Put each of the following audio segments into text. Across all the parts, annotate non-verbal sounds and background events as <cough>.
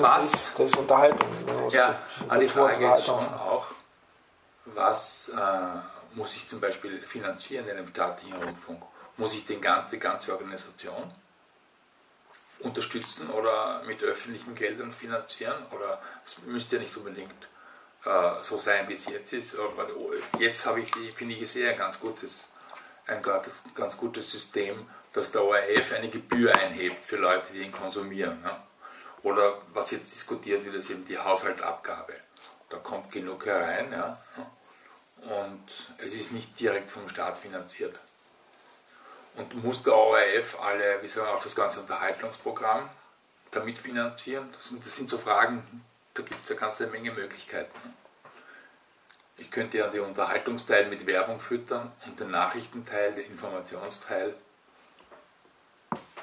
ist was? nicht, das ist Unterhaltung. Das Ja, ist aber die Frage ist schon auch, was äh, muss ich zum Beispiel finanzieren in einem staatlichen Rundfunk? Muss ich den ganze, die ganze Organisation unterstützen oder mit öffentlichen Geldern finanzieren? Oder es müsste ja nicht unbedingt äh, so sein, wie es jetzt ist. Aber jetzt habe ich, finde ich, es eher ein ganz gutes, ein ganz, ganz gutes System, dass der ORF eine Gebühr einhebt für Leute, die ihn konsumieren. Ne? Oder was jetzt diskutiert wird, ist eben die Haushaltsabgabe. Da kommt genug herein ja? und es ist nicht direkt vom Staat finanziert. Und muss der ORF alle, wie sagen auch das ganze Unterhaltungsprogramm damit finanzieren? Das, sind- das sind so Fragen, da gibt es eine ganze Menge Möglichkeiten. Ich könnte ja den Unterhaltungsteil mit Werbung füttern und den Nachrichtenteil, den Informationsteil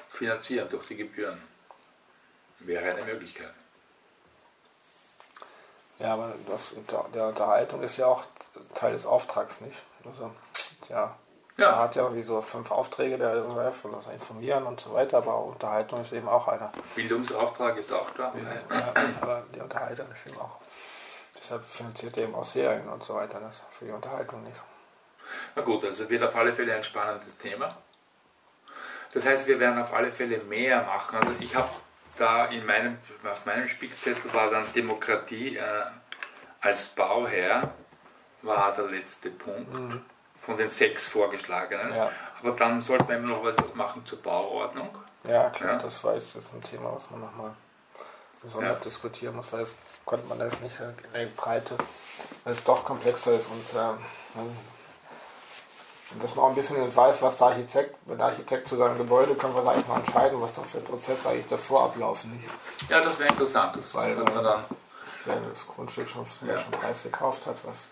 finanzieren durch die Gebühren. Wäre eine Möglichkeit. Ja, aber das, der Unterhaltung ist ja auch Teil des Auftrags, nicht? Also, ja. Ja. Er hat ja irgendwie so fünf Aufträge, der ORF und das Informieren und so weiter, aber Unterhaltung ist eben auch einer. Bildungsauftrag ist auch da. Ja, aber die Unterhaltung ist eben auch. Deshalb finanziert er eben auch Serien und so weiter, das für die Unterhaltung nicht. Na gut, also wird auf alle Fälle ein spannendes Thema. Das heißt, wir werden auf alle Fälle mehr machen. Also ich habe da in meinem, auf meinem Spickzettel war dann Demokratie äh, als Bauherr war der letzte Punkt von den sechs vorgeschlagenen. Ja. Aber dann sollte man immer noch was machen zur Bauordnung. Ja, klar, Ja. das war jetzt ein Thema, was man nochmal gesondert Ja. diskutieren muss, weil das konnte man das nicht in der Breite, weil es doch komplexer ist und, ähm, und dass man auch ein bisschen weiß, was der Architekt, wenn der Architekt zu seinem Gebäude kommt, was eigentlich mal entscheiden, was da für Prozesse eigentlich davor ablaufen. Nicht? Ja, das wäre interessant. Das Weil, man äh, dann. Wer das Grundstück schon, Ja. schon Preis gekauft hat, was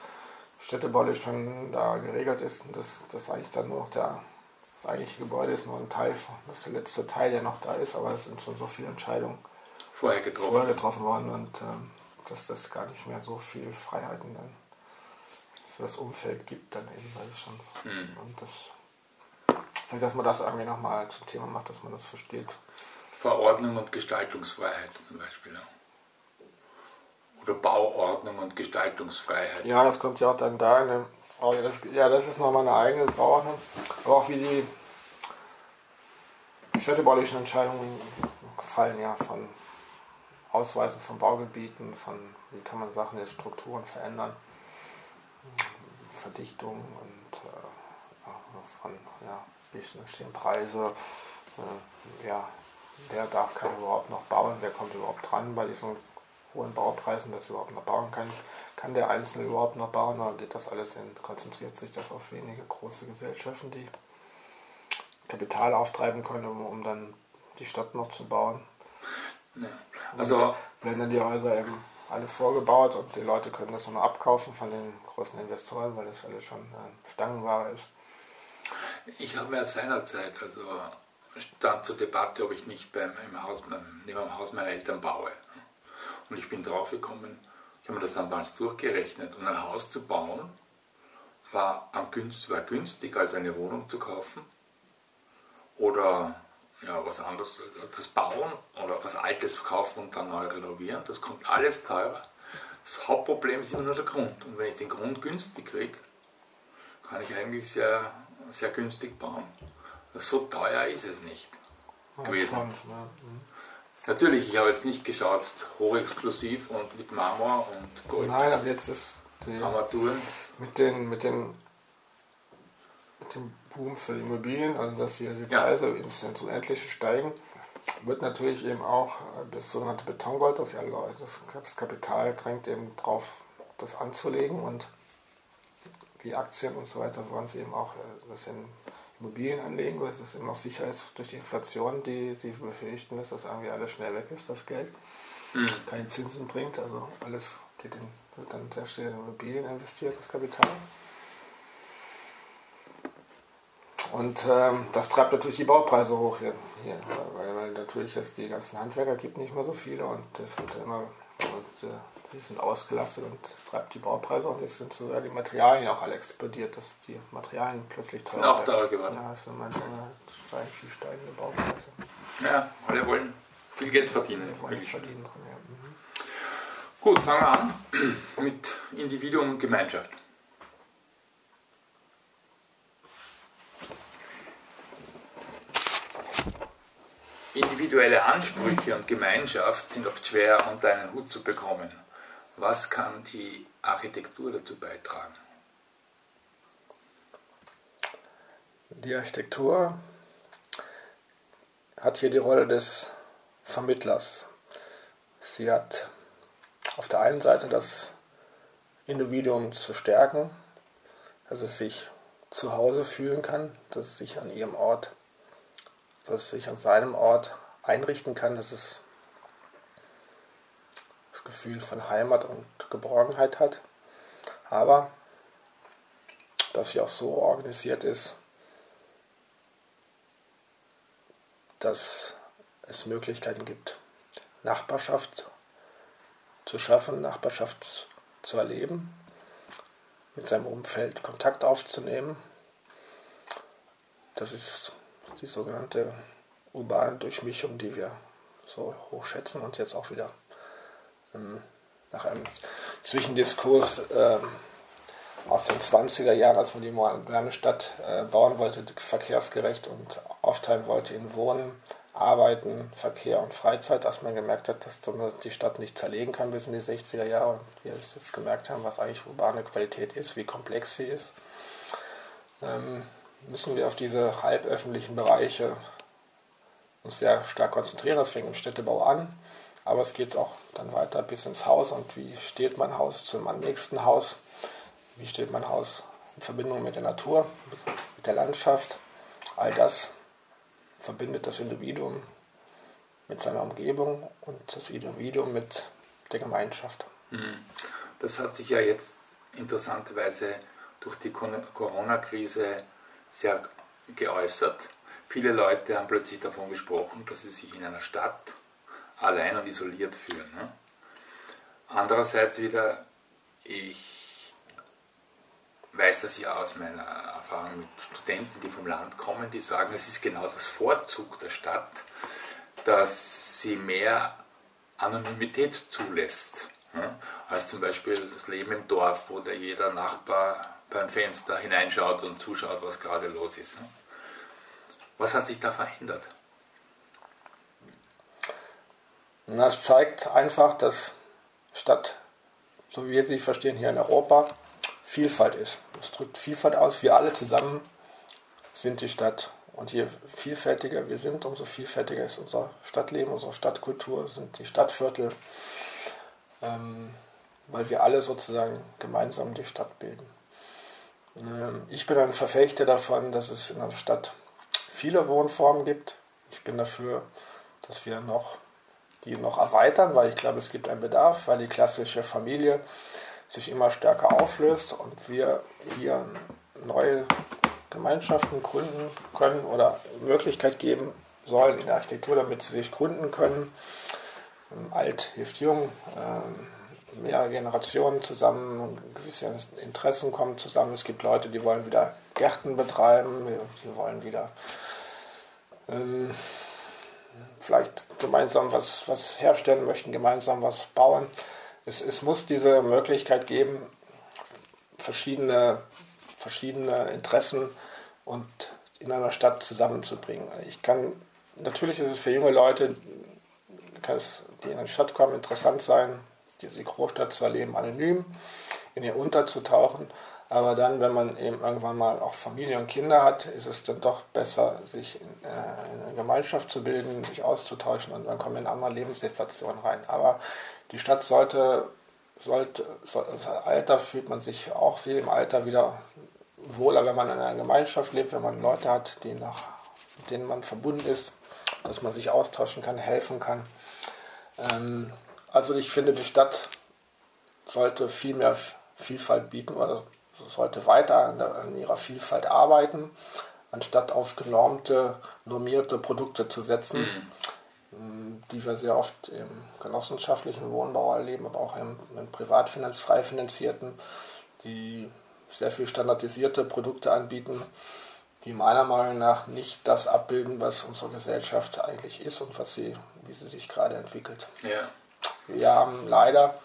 städtebaulich schon da geregelt ist und das, das eigentlich dann nur noch der, das eigentliche Gebäude ist nur ein Teil, von- das ist der letzte Teil, der noch da ist, aber es sind schon so viele Entscheidungen vorher getroffen. vorher getroffen worden und ähm, dass das gar nicht mehr so viel Freiheiten dann für das Umfeld gibt dann eben, weil es schon Mhm. und das vielleicht, dass man das irgendwie nochmal zum Thema macht, dass man das versteht. Verordnung und Gestaltungsfreiheit zum Beispiel. Ja. Oder Bauordnung und Gestaltungsfreiheit. Ja, das kommt ja auch dann da. in dem- oh, das, ja, das ist nochmal eine eigene Bauordnung. Aber auch wie die städtebaulichen Entscheidungen fallen ja von Ausweisen von Baugebieten, von wie kann man Sachen in Strukturen verändern, Verdichtung und äh, von ja, Preise, äh, ja, wer darf kann überhaupt noch bauen, wer kommt überhaupt dran bei diesen hohen Baupreisen, dass überhaupt noch bauen kann. Kann der Einzelne überhaupt noch bauen oder geht das alles in, konzentriert sich das auf wenige große Gesellschaften, die Kapital auftreiben können, um, um dann die Stadt noch zu bauen? Ja. Also werden dann die Häuser eben alle vorgebaut und die Leute können das nur abkaufen von den großen Investoren, weil das alles schon äh, Stangenware ist. ich habe mir seinerzeit, also stand zur Debatte, ob ich nicht beim, im Haus, neben dem Haus meiner Eltern baue. Und ich bin draufgekommen, ich habe mir das damals durchgerechnet. Und ein Haus zu bauen war, am günst, war günstiger als eine Wohnung zu kaufen. Oder ja, was anderes, also das Bauen oder was Altes kaufen und dann neu renovieren, das kommt alles teurer. Das Hauptproblem ist immer nur der Grund. Und wenn ich den Grund günstig kriege, kann ich eigentlich sehr, sehr günstig bauen. So teuer ist es nicht gewesen. Schon, ja. Natürlich, ich habe jetzt nicht geschaut, hochexklusiv und mit Marmor und Gold. Nein, aber jetzt ist die, Armaturen. mit den, mit den mit dem Boom für die Immobilien, also dass hier die Ja. Preise ins, ins Unendliche steigen, wird natürlich eben auch äh, das sogenannte Betongold, das ja das, Kapital drängt eben drauf, das anzulegen und wie Aktien und so weiter wollen sie eben auch äh, das in Immobilien anlegen, weil es eben noch sicher ist durch die Inflation, die sie befürchten, dass das irgendwie alles schnell weg ist, das Geld Mhm. keine Zinsen bringt. Also alles geht in, wird dann sehr schnell in Immobilien investiert, das Kapital. Und ähm, das treibt natürlich die Baupreise hoch hier, hier weil, weil natürlich jetzt die ganzen Handwerker gibt nicht mehr so viele und das wird ja immer und äh, die sind ausgelastet und das treibt die Baupreise und jetzt sind sogar die Materialien auch alle explodiert, dass die Materialien plötzlich Sind teurer auch teurer geworden. Ja, es sind manchmal steigen, viel steigende Baupreise. Ja, alle wollen viel Geld verdienen. Wir wollen verdienen dran. Ja. Gut, fangen wir an mit Individuum und Gemeinschaft. Individuelle Ansprüche und Gemeinschaft sind oft schwer unter einen Hut zu bekommen. Was kann die Architektur dazu beitragen? Die Architektur hat hier die Rolle des Vermittlers. Sie hat auf der einen Seite das Individuum zu stärken, dass es sich zu Hause fühlen kann, dass es sich an ihrem Ort dass es sich an seinem Ort einrichten kann, dass es das Gefühl von Heimat und Geborgenheit hat, aber dass sie auch so organisiert ist, dass es Möglichkeiten gibt, Nachbarschaft zu schaffen, Nachbarschaft zu erleben, mit seinem Umfeld Kontakt aufzunehmen. Das ist die sogenannte urbane Durchmischung, die wir so hoch schätzen und jetzt auch wieder ähm, nach einem Zwischendiskurs äh, aus den 20er Jahren, als man die moderne Stadt äh, bauen wollte, verkehrsgerecht und aufteilen wollte in Wohnen, Arbeiten, Verkehr und Freizeit, als man gemerkt hat, dass man die Stadt nicht zerlegen kann bis in die 60er Jahre und wir jetzt gemerkt haben, was eigentlich urbane Qualität ist, wie komplex sie ist. Ähm, müssen wir auf diese halböffentlichen Bereiche uns sehr stark konzentrieren. Das fängt im Städtebau an, aber es geht auch dann weiter bis ins Haus. Und wie steht mein Haus zum nächsten Haus? Wie steht mein Haus in Verbindung mit der Natur, mit der Landschaft? All das verbindet das Individuum mit seiner Umgebung und das Individuum mit der Gemeinschaft. Mhm. Das hat sich ja jetzt interessanterweise durch die Corona-Krise sehr geäußert. Viele Leute haben plötzlich davon gesprochen, dass sie sich in einer Stadt allein und isoliert fühlen. Ne? Andererseits wieder, ich weiß das ja aus meiner Erfahrung mit Studenten, die vom Land kommen, die sagen, es ist genau das Vorzug der Stadt, dass sie mehr Anonymität zulässt. Ne? Als zum Beispiel das Leben im Dorf, wo der jeder Nachbar beim Fenster hineinschaut und zuschaut, was gerade los ist. Ne? Was hat sich da verändert? Das zeigt einfach, dass Stadt, so wie wir sie verstehen hier in Europa, Vielfalt ist. Es drückt Vielfalt aus. Wir alle zusammen sind die Stadt. Und je vielfältiger wir sind, umso vielfältiger ist unser Stadtleben, unsere Stadtkultur, sind die Stadtviertel, ähm, weil wir alle sozusagen gemeinsam die Stadt bilden. Ähm, ich bin ein Verfechter davon, dass es in einer Stadt viele Wohnformen gibt. Ich bin dafür, dass wir noch die noch erweitern, weil ich glaube, es gibt einen Bedarf, weil die klassische Familie sich immer stärker auflöst und wir hier neue Gemeinschaften gründen können oder Möglichkeit geben sollen in der Architektur, damit sie sich gründen können. Alt hilft jung. Ähm, mehrere Generationen zusammen, gewisse Interessen kommen zusammen. Es gibt Leute, die wollen wieder Gärten betreiben, die wollen wieder ähm, vielleicht gemeinsam was, was herstellen möchten, gemeinsam was bauen. Es, es muss diese Möglichkeit geben, verschiedene, verschiedene Interessen und in einer Stadt zusammenzubringen. Ich kann, natürlich ist es für junge Leute, die in eine Stadt kommen, interessant sein, diese Großstadt zwar leben anonym, in ihr unterzutauchen, aber dann, wenn man eben irgendwann mal auch Familie und Kinder hat, ist es dann doch besser, sich in, äh, in eine Gemeinschaft zu bilden, sich auszutauschen und dann kommen wir in andere Lebenssituationen rein. Aber die Stadt sollte, sollte, sollte Alter fühlt man sich auch sie im Alter wieder wohler, wenn man in einer Gemeinschaft lebt, wenn man Leute hat, die nach, mit denen man verbunden ist, dass man sich austauschen kann, helfen kann. Ähm, also ich finde, die Stadt sollte viel mehr Vielfalt bieten oder sollte weiter an, der, an ihrer Vielfalt arbeiten, anstatt auf genormte, normierte Produkte zu setzen, mhm. die wir sehr oft im genossenschaftlichen Wohnbau erleben, aber auch im, im privatfinanz frei finanzierten, die sehr viel standardisierte Produkte anbieten, die meiner Meinung nach nicht das abbilden, was unsere Gesellschaft eigentlich ist und was sie, wie sie sich gerade entwickelt. Ja. Wir haben leider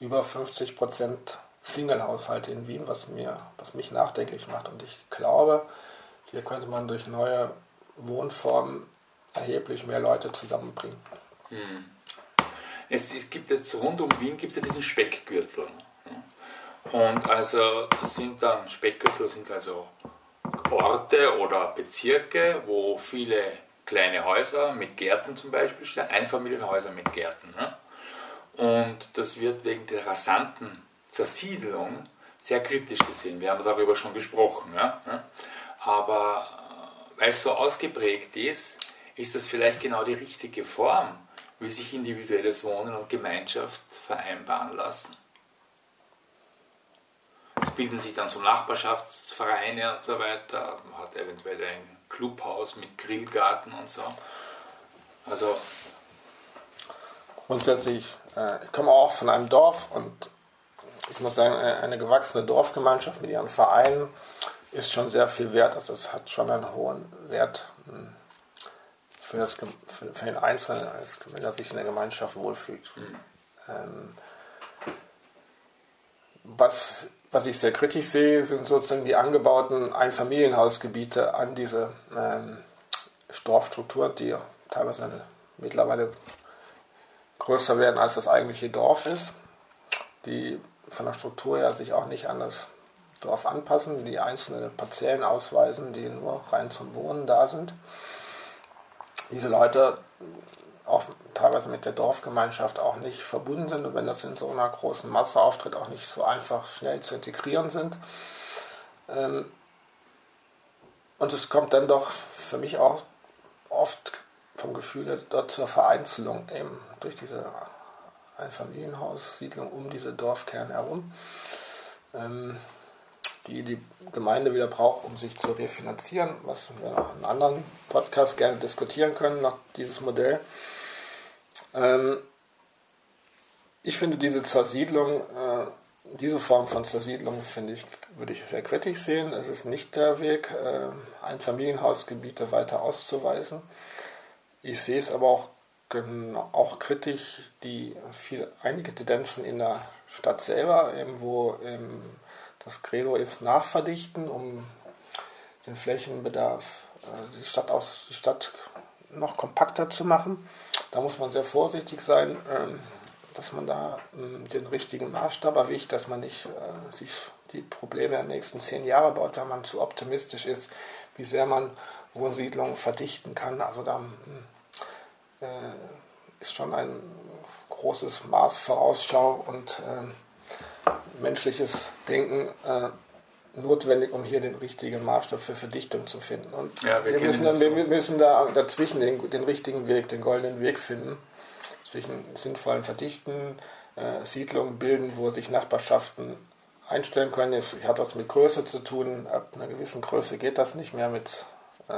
über 50 Prozent Single-Haushalte in Wien, was, mir, was mich nachdenklich macht. Und ich glaube, hier könnte man durch neue Wohnformen erheblich mehr Leute zusammenbringen. Hm. Es, es, gibt jetzt rund um Wien gibt es ja diesen Speckgürtel. Und also sind dann Speckgürtel sind also Orte oder Bezirke, wo viele kleine Häuser mit Gärten zum Beispiel stehen, Einfamilienhäuser mit Gärten. Ne? Und das wird wegen der rasanten Zersiedelung sehr kritisch gesehen. Wir haben darüber schon gesprochen. Ja? Ne? Aber äh, weil es so ausgeprägt ist, ist das vielleicht genau die richtige Form, wie sich individuelles Wohnen und Gemeinschaft vereinbaren lassen. Es bilden sich dann so Nachbarschaftsvereine und so weiter. Man hat eventuell ein Clubhaus mit Grillgarten und so. Also grundsätzlich, äh, ich komme auch von einem Dorf und ich muss sagen, eine, eine, gewachsene Dorfgemeinschaft mit ihren Vereinen ist schon sehr viel wert. Also es hat schon einen hohen Wert hm, für, das, für, für den Einzelnen, als wenn er sich in der Gemeinschaft wohlfühlt. Mhm. Ähm, was, was ich sehr kritisch sehe, sind sozusagen die angebauten Einfamilienhausgebiete an diese ähm, Dorfstruktur, die teilweise eine, mittlerweile größer werden, als das eigentliche Dorf ist, die von der Struktur her sich auch nicht an das Dorf anpassen, die einzelne Parzellen ausweisen, die nur rein zum Wohnen da sind. Diese Leute auch teilweise mit der Dorfgemeinschaft auch nicht verbunden sind und wenn das in so einer großen Masse auftritt, auch nicht so einfach schnell zu integrieren sind. Ähm, und es kommt dann doch für mich auch oft vom Gefühl dort zur Vereinzelung eben durch diese Einfamilienhaussiedlung um diese Dorfkerne herum, ähm, die die Gemeinde wieder braucht, um sich zu refinanzieren, was wir in einem anderen Podcast gerne diskutieren können nach dieses Modell. Ähm, ich finde diese Zersiedlung, äh, diese Form von Zersiedlung finde ich, würde ich sehr kritisch sehen. Es ist nicht der Weg, äh, Einfamilienhausgebiete weiter auszuweisen. Ich sehe es aber auch, auch kritisch, die viel, einige Tendenzen in der Stadt selber, eben, wo eben das Credo ist, nachverdichten, um den Flächenbedarf, äh, die Stadt, aus, die Stadt noch kompakter zu machen. Da muss man sehr vorsichtig sein, ähm, dass man da ähm, den richtigen Maßstab erwischt, dass man nicht äh, sich die Probleme der nächsten zehn Jahre baut, wenn man zu optimistisch ist, wie sehr man Wohnsiedlungen verdichten kann. Also da hm, ist schon ein großes Maß Vorausschau und äh, menschliches Denken äh, notwendig, um hier den richtigen Maßstab für Verdichtung zu finden. Und ja, wir, wir, müssen, dann, wir, müssen da dazwischen den, den, richtigen Weg, den goldenen Weg finden, zwischen sinnvollen Verdichten, äh, Siedlungen bilden, wo sich Nachbarschaften einstellen können. Es hat was mit Größe zu tun. Ab einer gewissen Größe geht das nicht mehr mit äh,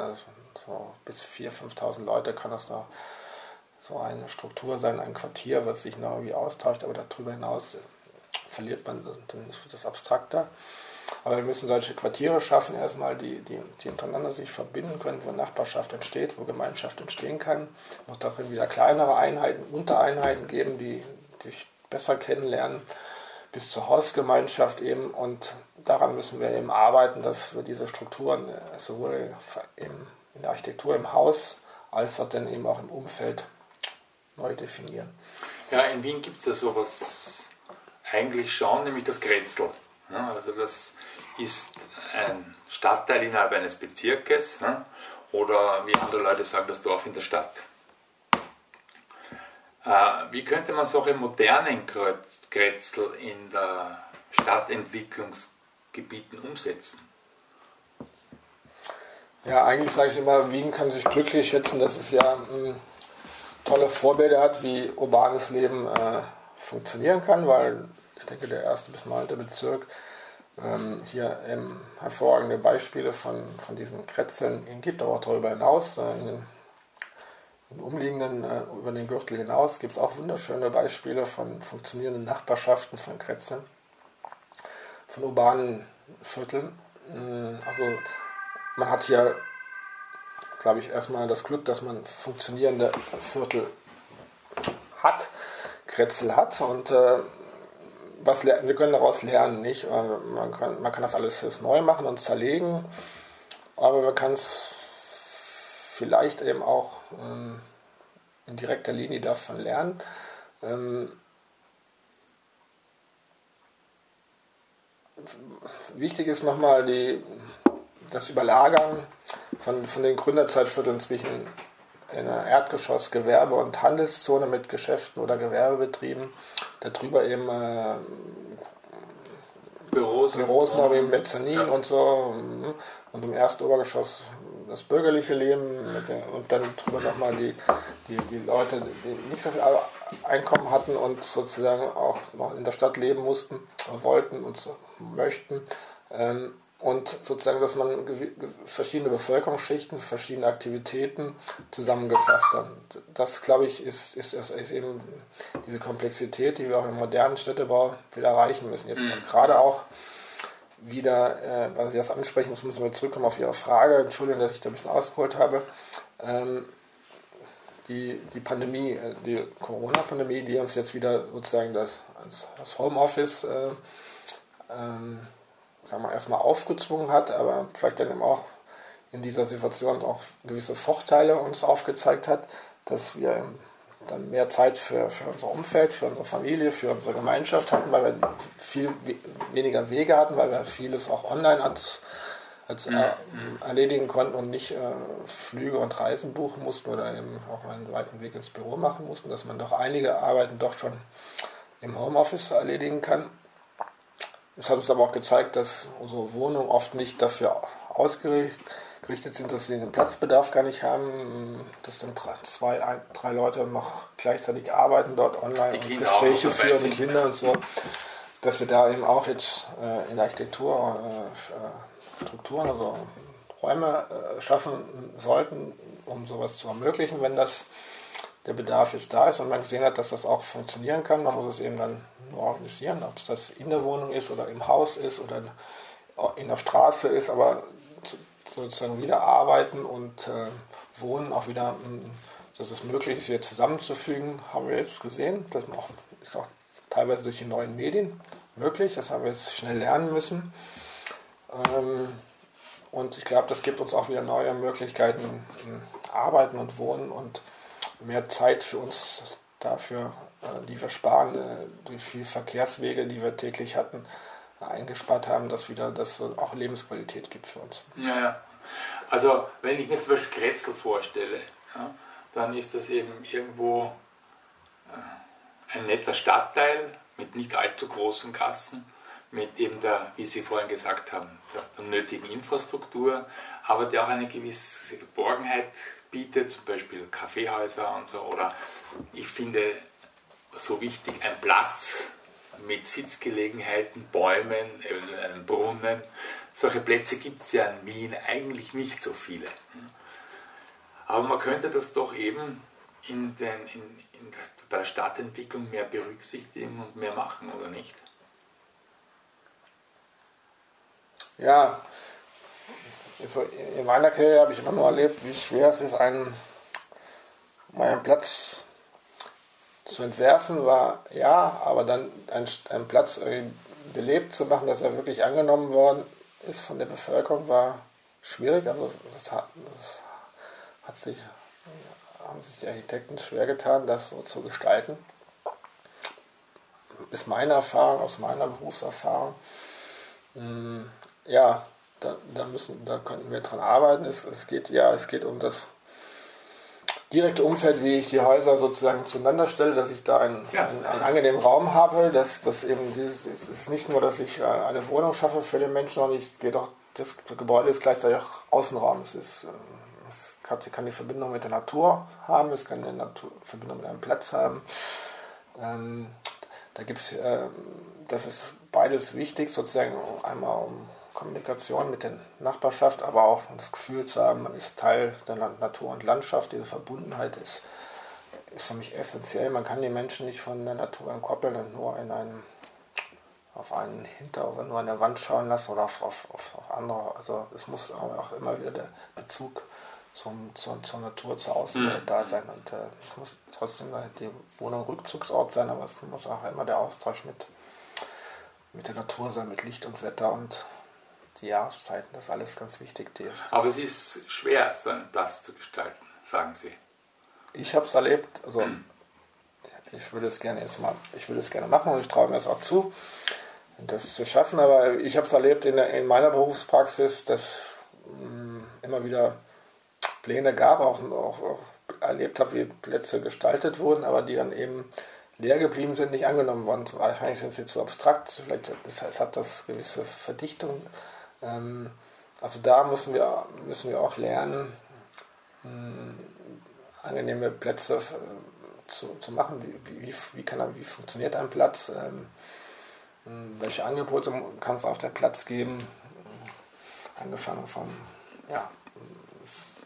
so bis 4.000, 5.000 Leute kann das noch so eine Struktur sein, ein Quartier, was sich noch irgendwie austauscht, aber darüber hinaus verliert man, dann wird das abstrakter. Aber wir müssen solche Quartiere schaffen, erstmal, die, die, die untereinander sich verbinden können, wo Nachbarschaft entsteht, wo Gemeinschaft entstehen kann. Es muss darin wieder kleinere Einheiten, Untereinheiten geben, die, die sich besser kennenlernen, bis zur Hausgemeinschaft eben. Und daran müssen wir eben arbeiten, dass wir diese Strukturen äh, sowohl in der Architektur im Haus als auch dann eben auch im Umfeld neu definieren. Ja, in Wien gibt es ja sowas eigentlich schon, nämlich das Grätzl. Ja, also das ist ein Stadtteil innerhalb eines Bezirkes ja, oder wie andere Leute sagen, das Dorf in der Stadt. Äh, wie könnte man solche modernen Grätzl in der Stadtentwicklungsgebieten umsetzen? Ja, eigentlich sage ich immer, Wien kann sich glücklich schätzen, dass es ja hm, tolle Vorbilder hat, wie urbanes Leben äh, funktionieren kann, weil ich denke, der erste bis neunte Bezirk ähm, hier eben hervorragende Beispiele von, von diesen Kretzeln gibt, aber auch darüber hinaus. Äh, in den, in umliegenden, äh, über den Gürtel hinaus gibt es auch wunderschöne Beispiele von funktionierenden Nachbarschaften von Kretzeln, von urbanen Vierteln. Mm, also man hat hier glaube ich, erstmal das Glück, dass man funktionierende Viertel hat, Kretzel hat und äh, was, wir können daraus lernen, nicht? Man kann, man kann das alles jetzt neu machen und zerlegen, aber man kann es vielleicht eben auch ähm, in direkter Linie davon lernen. Ähm, wichtig ist nochmal die, das Überlagern von, von den Gründerzeitvierteln zwischen einer Erdgeschoss Gewerbe- und Handelszone mit Geschäften oder Gewerbebetrieben, darüber eben äh, Büros, Büros noch wie Mezzanin ja. und so und im ersten Obergeschoss das bürgerliche Leben der, und dann drüber nochmal die, die, die Leute, die nicht so viel Einkommen hatten und sozusagen auch noch in der Stadt leben mussten, wollten und so möchten. Ähm, und sozusagen, dass man verschiedene Bevölkerungsschichten, verschiedene Aktivitäten zusammengefasst hat. Das, glaube ich, ist, ist, ist, eben diese Komplexität, die wir auch im modernen Städtebau wieder erreichen müssen. Jetzt mhm. gerade auch wieder, äh, weil Sie das ansprechen, jetzt müssen wir zurückkommen auf Ihre Frage. Entschuldigung, dass ich da ein bisschen ausgeholt habe. Ähm, die, die Pandemie, äh, die Corona-Pandemie, die uns jetzt wieder sozusagen das, das Homeoffice äh, ähm, sagen wir, erstmal aufgezwungen hat, aber vielleicht dann eben auch in dieser Situation auch gewisse Vorteile uns aufgezeigt hat, dass wir dann mehr Zeit für, für unser Umfeld, für unsere Familie, für unsere Gemeinschaft hatten, weil wir viel weniger Wege hatten, weil wir vieles auch online als, als äh, erledigen konnten und nicht äh, Flüge und Reisen buchen mussten oder eben auch einen weiten Weg ins Büro machen mussten, dass man doch einige Arbeiten doch schon im Homeoffice erledigen kann. Es hat uns aber auch gezeigt, dass unsere Wohnungen oft nicht dafür ausgerichtet sind, dass sie den Platzbedarf gar nicht haben, dass dann zwei, ein, drei Leute noch gleichzeitig arbeiten dort online und Gespräche führen, die Kinder und so, dass wir da eben auch jetzt äh, in der Architektur äh, Strukturen, also Räume äh, schaffen sollten, um sowas zu ermöglichen, wenn das der Bedarf jetzt da ist und man gesehen hat, dass das auch funktionieren kann. Man muss es eben dann nur organisieren, ob es das in der Wohnung ist oder im Haus ist oder in der Straße ist, aber sozusagen wieder arbeiten und äh, wohnen auch wieder, hm, dass es möglich ist, wieder zusammenzufügen, haben wir jetzt gesehen. Das ist auch teilweise durch die neuen Medien möglich. Das haben wir jetzt schnell lernen müssen. Ähm, und ich glaube, das gibt uns auch wieder neue Möglichkeiten, Arbeiten und Wohnen und mehr Zeit für uns dafür, äh, die wir sparen, äh, durch viele Verkehrswege, die wir täglich hatten, eingespart haben, dass wieder das auch Lebensqualität gibt für uns. Ja, ja. Also wenn ich mir zum Beispiel Kretzel vorstelle, ja, dann ist das eben irgendwo äh, ein netter Stadtteil mit nicht allzu großen Gassen, mit eben der, wie Sie vorhin gesagt haben, der, der nötigen Infrastruktur, aber der auch eine gewisse Geborgenheit bietet, zum Beispiel Kaffeehäuser und so. Oder ich finde so wichtig ein Platz mit Sitzgelegenheiten, Bäumen, einem Brunnen. Solche Plätze gibt es ja in Wien eigentlich nicht so viele. Aber man könnte das doch eben in den, in, in das, bei der Stadtentwicklung mehr berücksichtigen und mehr machen, oder nicht? Ja, also in meiner Karriere habe ich immer nur erlebt, wie schwer es ist, einen, meinen Platz zu entwerfen, war ja, aber dann einen, einen Platz belebt zu machen, dass er wirklich angenommen worden ist von der Bevölkerung, war schwierig. Also das hat, das hat sich, haben sich die Architekten schwer getan, das so zu gestalten. Ist meine Erfahrung, aus meiner Berufserfahrung. Hm, ja, da, da, müssen, da könnten wir dran arbeiten. Es, es geht ja, es geht um das direkte Umfeld, wie ich die Häuser sozusagen zueinander stelle, dass ich da einen, ja. einen, einen, angenehmen Raum habe, dass, dass eben dieses, es ist nicht nur, dass ich äh, eine Wohnung schaffe für den Menschen, sondern ich gehe doch, das Gebäude ist gleichzeitig auch Außenraum. Es ist, äh, es kann die Verbindung mit der Natur haben, es kann eine Natur, Verbindung mit einem Platz haben. Ähm, da gibt es, äh, das ist beides wichtig, sozusagen einmal um Kommunikation mit der Nachbarschaft, aber auch das Gefühl zu haben, man ist Teil der Natur und Landschaft. Diese Verbundenheit ist, ist für mich essentiell. Man kann die Menschen nicht von der Natur entkoppeln und nur in einem, auf einen Hinter- oder nur an der Wand schauen lassen oder auf, auf, auf, andere. Also es muss auch immer wieder der Bezug zum, zur, zur Natur, zur Außenwelt mhm. da sein. Und äh, es muss trotzdem die Wohnung Rückzugsort sein, aber es muss auch immer der Austausch mit mit der Natur sein, mit Licht und Wetter und die Jahreszeiten. Das ist alles ganz wichtig. Die, Aber es ist schwer, so einen Platz zu gestalten, sagen Sie. Ich habe es erlebt, also ich würde es gerne jetzt mal, ich würde es gerne machen und ich traue mir es auch zu, das zu schaffen. Aber ich habe es erlebt in, der, in, meiner Berufspraxis, dass mh, mm, immer wieder Pläne gab, auch, auch, auch erlebt habe, wie Plätze gestaltet wurden, aber die dann eben leer geblieben sind, nicht angenommen worden. Wahrscheinlich sind sie zu abstrakt, vielleicht das heißt, hat das gewisse Verdichtung. Ähm, also da müssen wir, müssen wir auch lernen, mh, mm, angenehme Plätze äh, zu, zu machen. Wie, wie, wie, kann, wie funktioniert ein Platz? Ähm, welche Angebote kann es auf dem Platz geben? Angefangen von, ja, ist,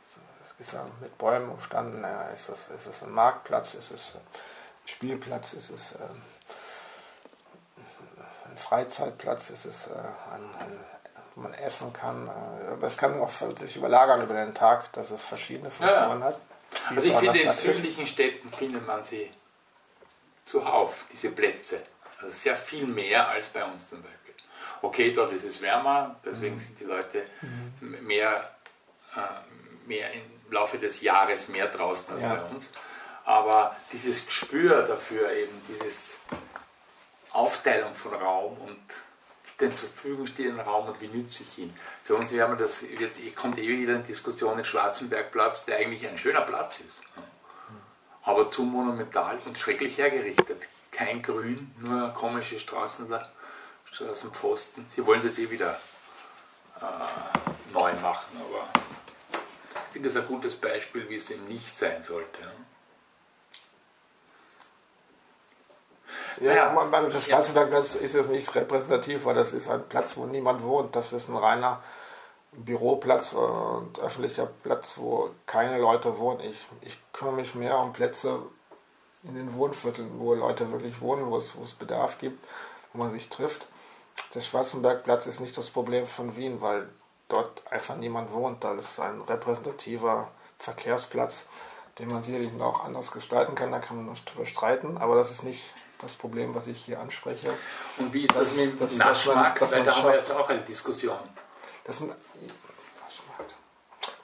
ja mit Bäumen umstanden. Ja, ist, es, ist es ein Marktplatz? Ist es ein Spielplatz? Ist es ähm, ein Freizeitplatz? Ist es äh, ein, ein man essen kann. Äh, aber es kann auch sich überlagern über den Tag, dass es verschiedene Funktionen ja. hat. Also ich finde, in südlichen Städten findet man sie zuhauf, diese Plätze. Also sehr viel mehr als bei uns zum Beispiel. Okay, dort ist es wärmer, deswegen mhm. sind die Leute mhm. mehr, äh, mehr im Laufe des Jahres mehr draußen als ja. bei uns. Aber dieses Gespür dafür, eben dieses Aufteilung von Raum und den zur Verfügung stehenden Raum und wie nütze ich ihn. Für uns wir das, jetzt kommt eh wieder eine Diskussion in Schwarzenbergplatz, der eigentlich ein schöner Platz ist. Aber zu monumental und schrecklich hergerichtet. Kein Grün, nur komische Straßen, Straßenpfosten. Sie wollen es jetzt eh wieder äh, neu machen, aber ich finde das ein gutes Beispiel, wie es eben nicht sein sollte. Ja, ja. Man, man, das Straßenbergplatz ist jetzt nicht repräsentativ, weil das ist ein Platz, wo niemand wohnt. Das ist ein reiner Büroplatz und öffentlicher Platz, wo keine Leute wohnen. Ich, ich kümmere mich mehr um Plätze in den Wohnvierteln, wo Leute wirklich wohnen, wo es, wo es Bedarf gibt, wo man sich trifft. Der Schwarzenbergplatz ist nicht das Problem von Wien, weil dort einfach niemand wohnt. Da ist ein repräsentativer Verkehrsplatz, den man sicherlich auch anders gestalten kann. Da kann man nicht drüber streiten, aber das ist nicht das Problem, was ich hier anspreche. Und wie ist das, das mit dem Naschmarkt? Dass man, dass da haben wir jetzt auch eine Diskussion. Das Naschmarkt.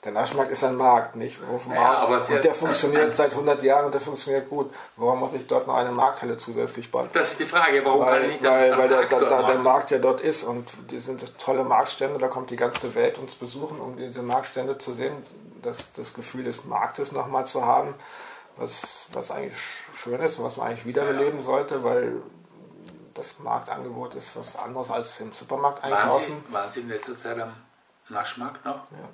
Der Naschmarkt ist ein Markt, nicht? Ja, und der funktioniert seit 100 Jahren und der funktioniert gut. Warum muss ich dort noch eine Markthalle zusätzlich bauen? Das ist die Frage, warum weil, kann ich nicht Weil, weil der, da, der Markt ja dort ist und die sind tolle Marktstände, da kommt die ganze Welt uns besuchen, um diese Marktstände zu sehen, das, das Gefühl des Marktes nochmal zu haben was, was eigentlich schön ist und was man eigentlich wiederbeleben sollte, weil das Marktangebot ist was anderes als im Supermarkt einkaufen. Waren Sie, waren Sie in letzter Zeit am Naschmarkt noch? Ja.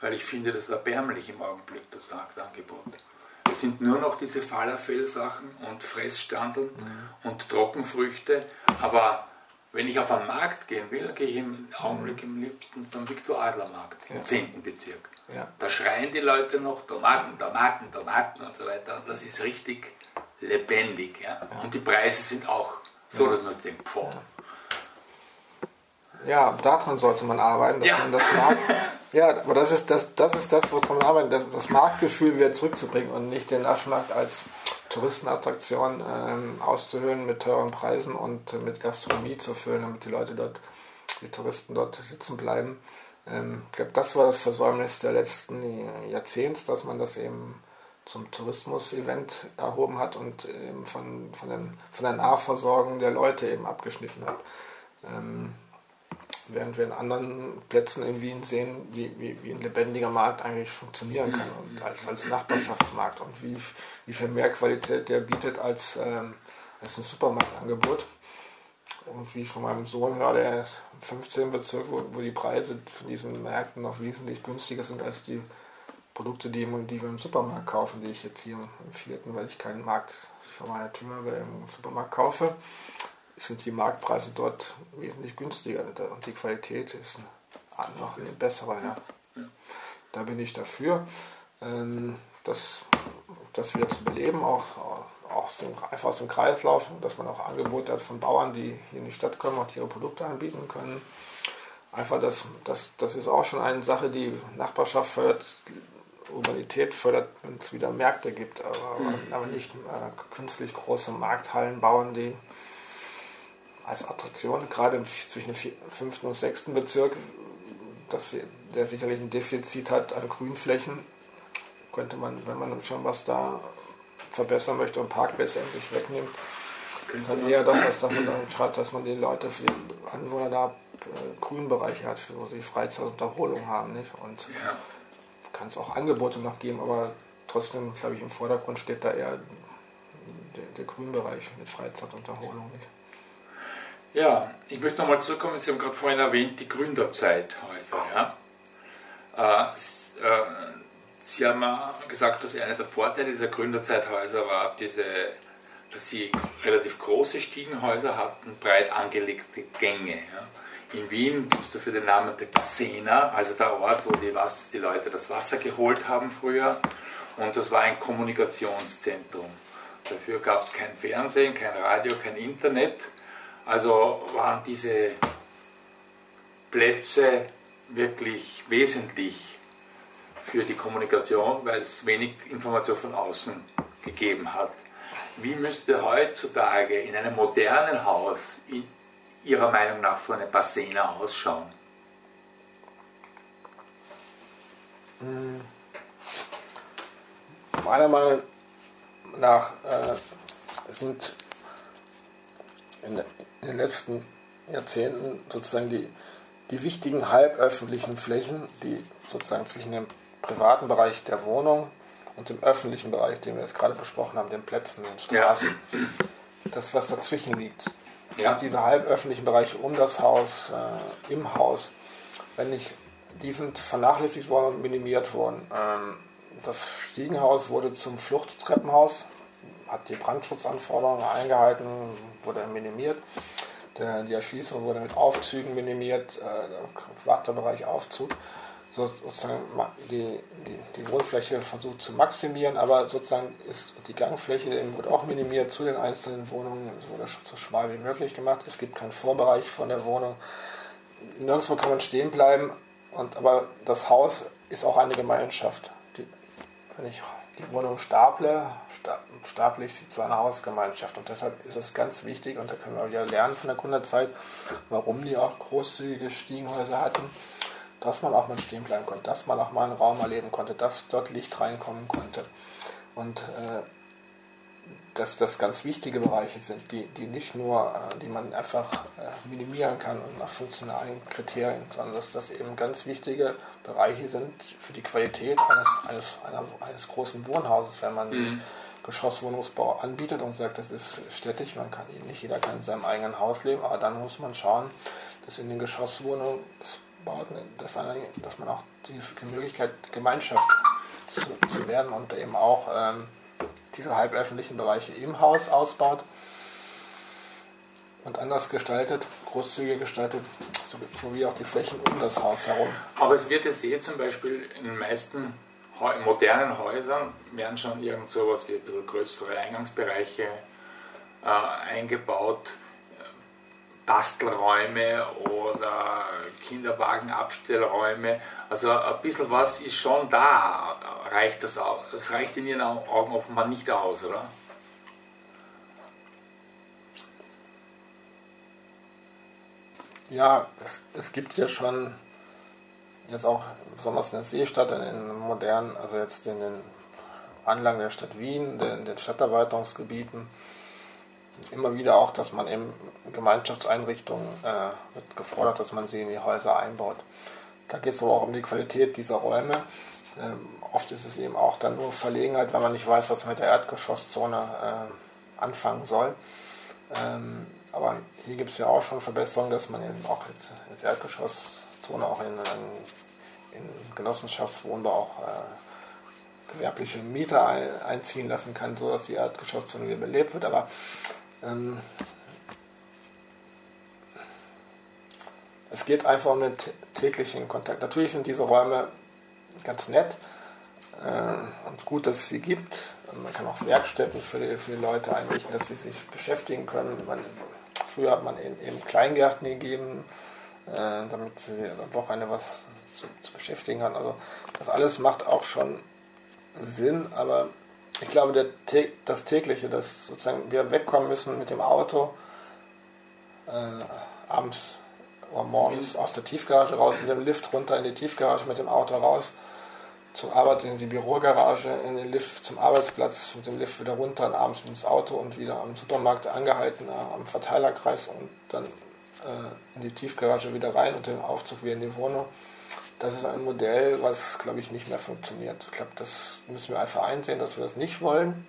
Weil ich finde das erbärmlich im Augenblick, das Marktangebot. Es sind nur noch diese Falafel-Sachen und Fressstandeln mhm. und Trockenfrüchte, aber wenn ich auf einen Markt gehen will, gehe ich im Augenblick im liebsten zum Viktor Adler Markt im ja. 10. Bezirk. Ja. Da schreien die Leute noch Tomaten, Tomaten, Tomaten und so weiter. Und das ist richtig lebendig. Ja? ja. Und die Preise sind auch so, dass man sich denkt, boah. Ja, daran sollte man arbeiten, dass man das mag. <laughs> ja, aber das ist das, das ist das, woran man arbeitet, das, das Marktgefühl wieder zurückzubringen und nicht den Naschmarkt als Touristenattraktion ähm, auszuhöhlen mit teuren Preisen und äh, mit Gastronomie zu füllen, damit die Leute dort, die Touristen dort sitzen bleiben. Ähm, ich glaube, das war das Versäumnis der letzten Jahrzehnts, dass man das eben zum Tourismus-Event erhoben hat und eben von, von, den, von der Nahversorgung der Leute eben abgeschnitten hat. Ähm, während wir in anderen Plätzen in Wien sehen, wie, wie, wie ein lebendiger Markt eigentlich funktionieren kann und als, als Nachbarschaftsmarkt und wie, wie viel mehr Qualität der bietet als, ähm, als ein Supermarktangebot. Und wie ich von meinem Sohn höre, der ist im 15. Bezirk, wo, wo die Preise von diesen Märkten noch wesentlich günstiger sind als die Produkte, die, die wir im Supermarkt kaufen, die ich jetzt hier im vierten, weil ich keinen Markt vor meiner Tür habe, im Supermarkt kaufe sind die Marktpreise dort wesentlich günstiger und die Qualität ist noch eine bessere. Ja. Da bin ich dafür, ähm, das, das wieder zu beleben, auch, auch einfach aus dem Kreislauf, dass man auch Angebote hat von Bauern, die hier in die Stadt kommen und ihre Produkte anbieten können. Einfach das, das, das ist auch schon eine Sache, die Nachbarschaft fördert, Urbanität fördert, wenn es wieder Märkte gibt, aber, mhm. aber nicht äh, künstlich große Markthallen bauen, die als Attraktion, gerade zwischen dem fünften und sechsten Bezirk, dass der sicherlich ein Defizit hat an Grünflächen, könnte man, wenn man schon was da verbessern möchte und Parkplätze endlich wegnimmt, dann eher das, was davon dann schreibt, dass man die Leute, für die Anwohner da äh, Grünbereiche hat, wo sie Freizeit und Erholung haben. Nicht? Und ja. kann es auch Angebote noch geben, aber trotzdem, glaube ich, im Vordergrund steht da eher der, der Grünbereich mit Freizeit und Erholung. Nicht? Ja, ich möchte nochmal zurückkommen, Sie haben gerade vorhin erwähnt, die Gründerzeithäuser. Ja? Äh, äh, Sie haben gesagt, dass einer der Vorteile dieser Gründerzeithäuser war, diese, dass sie relativ große Stiegenhäuser hatten, breit angelegte Gänge. Ja? In Wien gibt es dafür den Namen der Sena, also der Ort, wo die, Was die Leute das Wasser geholt haben früher. Und das war ein Kommunikationszentrum. Dafür gab es kein Fernsehen, kein Radio, kein Internet. Also waren diese Plätze wirklich wesentlich für die Kommunikation, weil es wenig Information von außen gegeben hat. Wie müsste heutzutage in einem modernen Haus in Ihrer Meinung nach so eine Bassena ausschauen? Hm. Meiner Meinung nach äh, sind in, in den letzten Jahrzehnten sozusagen die, die wichtigen halböffentlichen Flächen, die sozusagen zwischen dem privaten Bereich der Wohnung und dem öffentlichen Bereich, den wir jetzt gerade besprochen haben, den Plätzen, den Straßen, ja. das, was dazwischen liegt. Ja. Diese halböffentlichen Bereiche um das Haus, äh, im Haus, wenn nicht, die sind vernachlässigt worden und minimiert worden. Ähm, das Stiegenhaus wurde zum Fluchttreppenhaus, hat die Brandschutzanforderungen eingehalten, wurde minimiert. Der, die Erschließung wurde mit Aufzügen minimiert, äh, Wartebereich Aufzug. So, sozusagen die, die, die Wohnfläche versucht zu maximieren, aber sozusagen ist die Gangfläche wurde auch minimiert zu den einzelnen Wohnungen, es wurde so schmal wie möglich gemacht. Es gibt keinen Vorbereich von der Wohnung. Nirgendwo kann man stehen bleiben, und, aber das Haus ist auch eine Gemeinschaft. Die, wenn ich die Wohnung staple, staple ich sie zu einer Hausgemeinschaft. Und deshalb ist es ganz wichtig, und da können wir wieder lernen von der Gründerzeit, warum die auch großzügige Stiegenhäuser hatten, dass man auch mal stehen bleiben konnte, dass man auch mal einen Raum erleben konnte, dass dort Licht reinkommen konnte. Und äh, dass das ganz wichtige Bereiche sind, die, die nicht nur, äh, die man einfach äh, minimieren kann und nach funktionalen Kriterien, sondern dass das eben ganz wichtige Bereiche sind für die Qualität eines, eines, einer, eines großen Wohnhauses, wenn man mhm. Geschosswohnungsbau anbietet und sagt, das ist städtisch, man kann nicht jeder kann in seinem eigenen Haus leben, aber dann muss man schauen, dass in den Geschosswohnungsbauten, dass, dass man auch die Möglichkeit Gemeinschaft zu, zu werden und eben auch ähm, diese halböffentlichen Bereiche im Haus ausbaut und anders gestaltet, großzügiger gestaltet, sowie auch die Flächen um das Haus herum. Aber es wird jetzt eh zum Beispiel in den meisten modernen Häusern werden schon irgend sowas wie ein bisschen größere Eingangsbereiche äh, eingebaut, Bastelräume oder Kinderwagenabstellräume. Also ein bisschen was ist schon da. Reicht das aus? Das reicht in Ihren Augen offenbar nicht aus, oder? Ja, es, es gibt ja schon jetzt auch besonders in der Seestadt, in den modernen, also jetzt in den Anlagen der Stadt Wien, in den Stadterweiterungsgebieten, immer wieder auch, dass man eben Gemeinschaftseinrichtungen äh, wird gefordert, dass man sie in die Häuser einbaut. Da geht es aber auch um die Qualität dieser Räume. Ähm, oft ist es eben auch dann nur Verlegenheit, wenn man nicht weiß, was man mit der Erdgeschosszone äh, anfangen soll. Ähm, aber hier gibt es ja auch schon Verbesserungen, dass man eben auch jetzt ins Erdgeschosszone auch in, in, in Genossenschaftswohnbau auch äh, gewerbliche Mieter einziehen lassen kann, sodass die Erdgeschosszone wieder belebt wird. Aber ähm, es geht einfach um den täglichen Kontakt. Natürlich sind diese Räume ganz nett äh, und gut, dass es sie gibt. Man kann auch Werkstätten für die, für die Leute einrichten, dass sie sich beschäftigen können. Man, früher hat man eben Kleingärten gegeben, äh, damit sie am Wochenende was zu, zu beschäftigen haben. Also das alles macht auch schon Sinn, aber ich glaube, der, das tägliche, dass sozusagen wir wegkommen müssen mit dem Auto, äh, abends oder morgens aus der Tiefgarage raus, mit dem Lift runter in die Tiefgarage, mit dem Auto raus, zur Arbeit in die Bürogarage, in den Lift zum Arbeitsplatz, mit dem Lift wieder runter und abends ins Auto und wieder am Supermarkt angehalten, äh, am Verteilerkreis und dann äh, in die Tiefgarage wieder rein und den Aufzug wieder in die Wohnung. Das ist ein Modell, was, glaube ich, nicht mehr funktioniert. Ich glaube, das müssen wir einfach einsehen, dass wir das nicht wollen.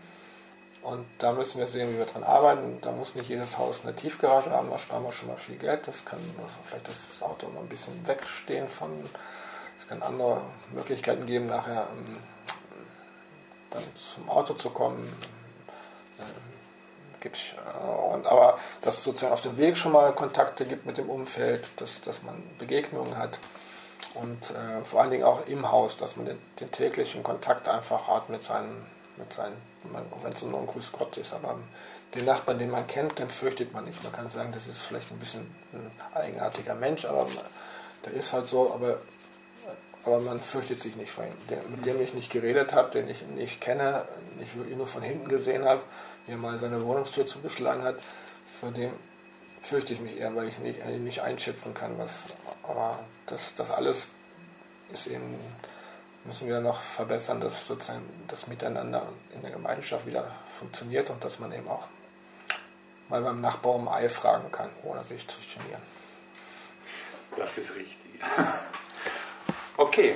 Und da müssen wir sehen, wie wir dran arbeiten. Da muss nicht jedes Haus eine Tiefgarage haben, da sparen wir schon mal viel Geld. Das kann also vielleicht das Auto mal ein bisschen wegstehen von. Es kann andere Möglichkeiten geben, nachher ähm, dann zum Auto zu kommen. Ähm, gibt's, äh, und, aber dass es sozusagen auf dem Weg schon mal Kontakte gibt mit dem Umfeld, dass, dass man Begegnungen hat und äh, vor allen Dingen auch im Haus, dass man den, den täglichen Kontakt einfach hat mit seinen mit seinen, wenn es nur ein Grüß Gott ist, aber den Nachbarn, den man kennt, den fürchtet man nicht. Man kann sagen, das ist vielleicht ein bisschen ein eigenartiger Mensch, aber der ist halt so, aber, aber man fürchtet sich nicht vor ihm. Der, mit dem ich nicht geredet habe, den ich nicht kenne, nicht wirklich nur von hinten gesehen habe, wie er mal seine Wohnungstür zugeschlagen hat, vor dem fürchte ich mich eher, weil ich nicht, nicht einschätzen kann, was. Aber das, das alles ist eben müssen wir noch verbessern, dass sozusagen das Miteinander in der Gemeinschaft wieder funktioniert und dass man eben auch mal beim Nachbar um Ei fragen kann, ohne sich zu genieren. Das ist richtig. <laughs> Okay.